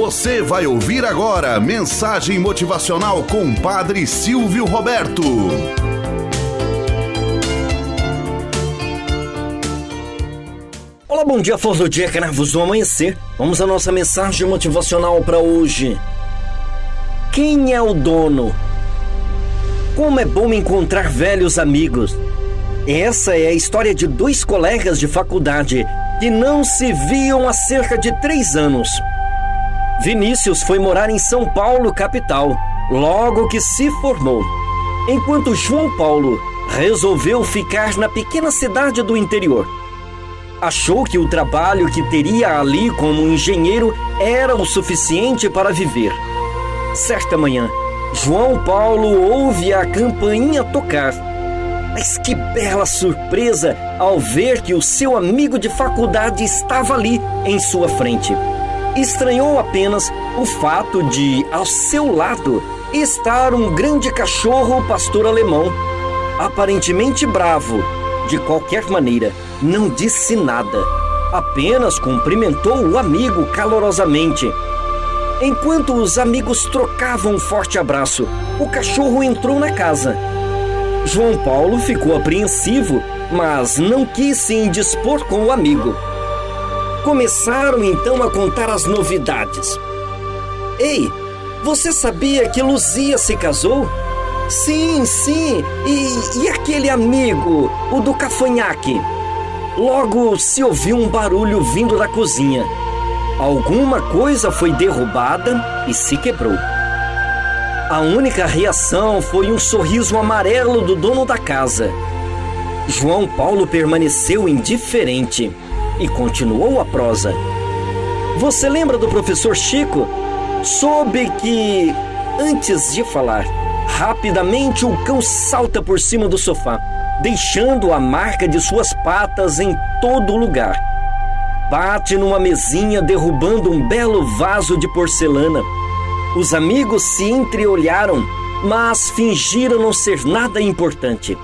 Você vai ouvir agora mensagem motivacional com Padre Silvio Roberto. Olá, bom dia, força do dia, canavos do amanhecer. Vamos à nossa mensagem motivacional para hoje. Quem é o dono? Como é bom encontrar velhos amigos. Essa é a história de dois colegas de faculdade que não se viam há cerca de três anos. Vinícius foi morar em São Paulo, capital, logo que se formou, enquanto João Paulo resolveu ficar na pequena cidade do interior. Achou que o trabalho que teria ali como engenheiro era o suficiente para viver. Certa manhã, João Paulo ouve a campainha tocar. Mas que bela surpresa ao ver que o seu amigo de faculdade estava ali em sua frente. Estranhou apenas o fato de, ao seu lado, estar um grande cachorro pastor alemão, aparentemente bravo. De qualquer maneira, não disse nada, apenas cumprimentou o amigo calorosamente. Enquanto os amigos trocavam um forte abraço, o cachorro entrou na casa. João Paulo ficou apreensivo, mas não quis se indispor com o amigo. Começaram então a contar as novidades. Ei, você sabia que Luzia se casou? Sim, sim. E, e aquele amigo, o do cafanhaque? Logo se ouviu um barulho vindo da cozinha. Alguma coisa foi derrubada e se quebrou. A única reação foi um sorriso amarelo do dono da casa. João Paulo permaneceu indiferente e continuou a prosa. Você lembra do professor Chico? Soube que, antes de falar, rapidamente o cão salta por cima do sofá, deixando a marca de suas patas em todo lugar. Bate numa mesinha, derrubando um belo vaso de porcelana. Os amigos se entreolharam, mas fingiram não ser nada importante.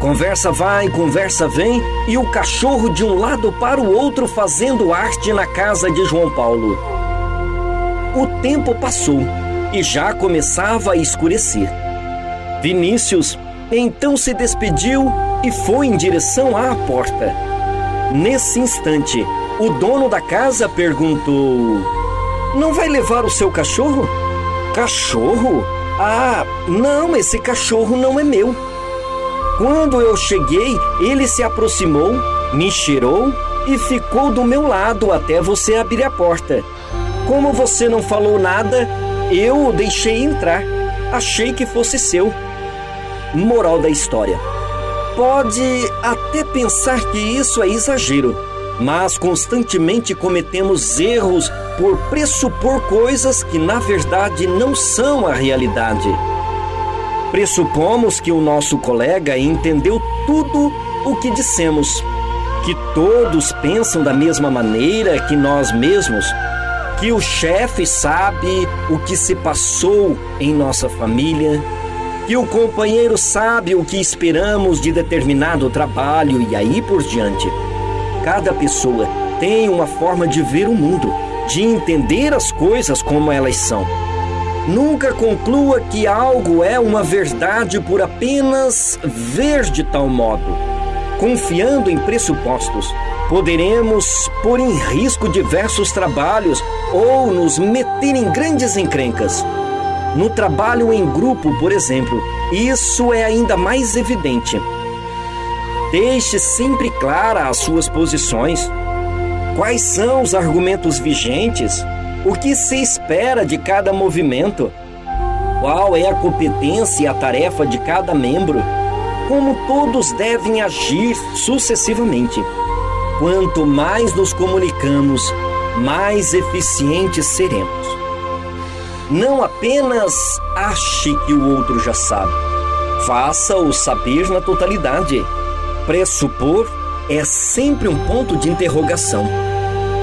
Conversa vai, conversa vem e o cachorro de um lado para o outro fazendo arte na casa de João Paulo. O tempo passou e já começava a escurecer. Vinícius então se despediu e foi em direção à porta. Nesse instante, o dono da casa perguntou: Não vai levar o seu cachorro? Cachorro? Ah, não, esse cachorro não é meu. Quando eu cheguei, ele se aproximou, me cheirou e ficou do meu lado até você abrir a porta. Como você não falou nada, eu o deixei entrar. Achei que fosse seu. Moral da história: pode até pensar que isso é exagero, mas constantemente cometemos erros por pressupor coisas que na verdade não são a realidade. Pressupomos que o nosso colega entendeu tudo o que dissemos, que todos pensam da mesma maneira que nós mesmos, que o chefe sabe o que se passou em nossa família, que o companheiro sabe o que esperamos de determinado trabalho e aí por diante. Cada pessoa tem uma forma de ver o mundo, de entender as coisas como elas são. Nunca conclua que algo é uma verdade por apenas ver de tal modo. Confiando em pressupostos, poderemos pôr em risco diversos trabalhos ou nos meter em grandes encrencas. No trabalho em grupo, por exemplo, isso é ainda mais evidente. Deixe sempre clara as suas posições. Quais são os argumentos vigentes? O que se espera de cada movimento? Qual é a competência e a tarefa de cada membro? Como todos devem agir sucessivamente? Quanto mais nos comunicamos, mais eficientes seremos. Não apenas ache que o outro já sabe, faça-o saber na totalidade. Pressupor é sempre um ponto de interrogação.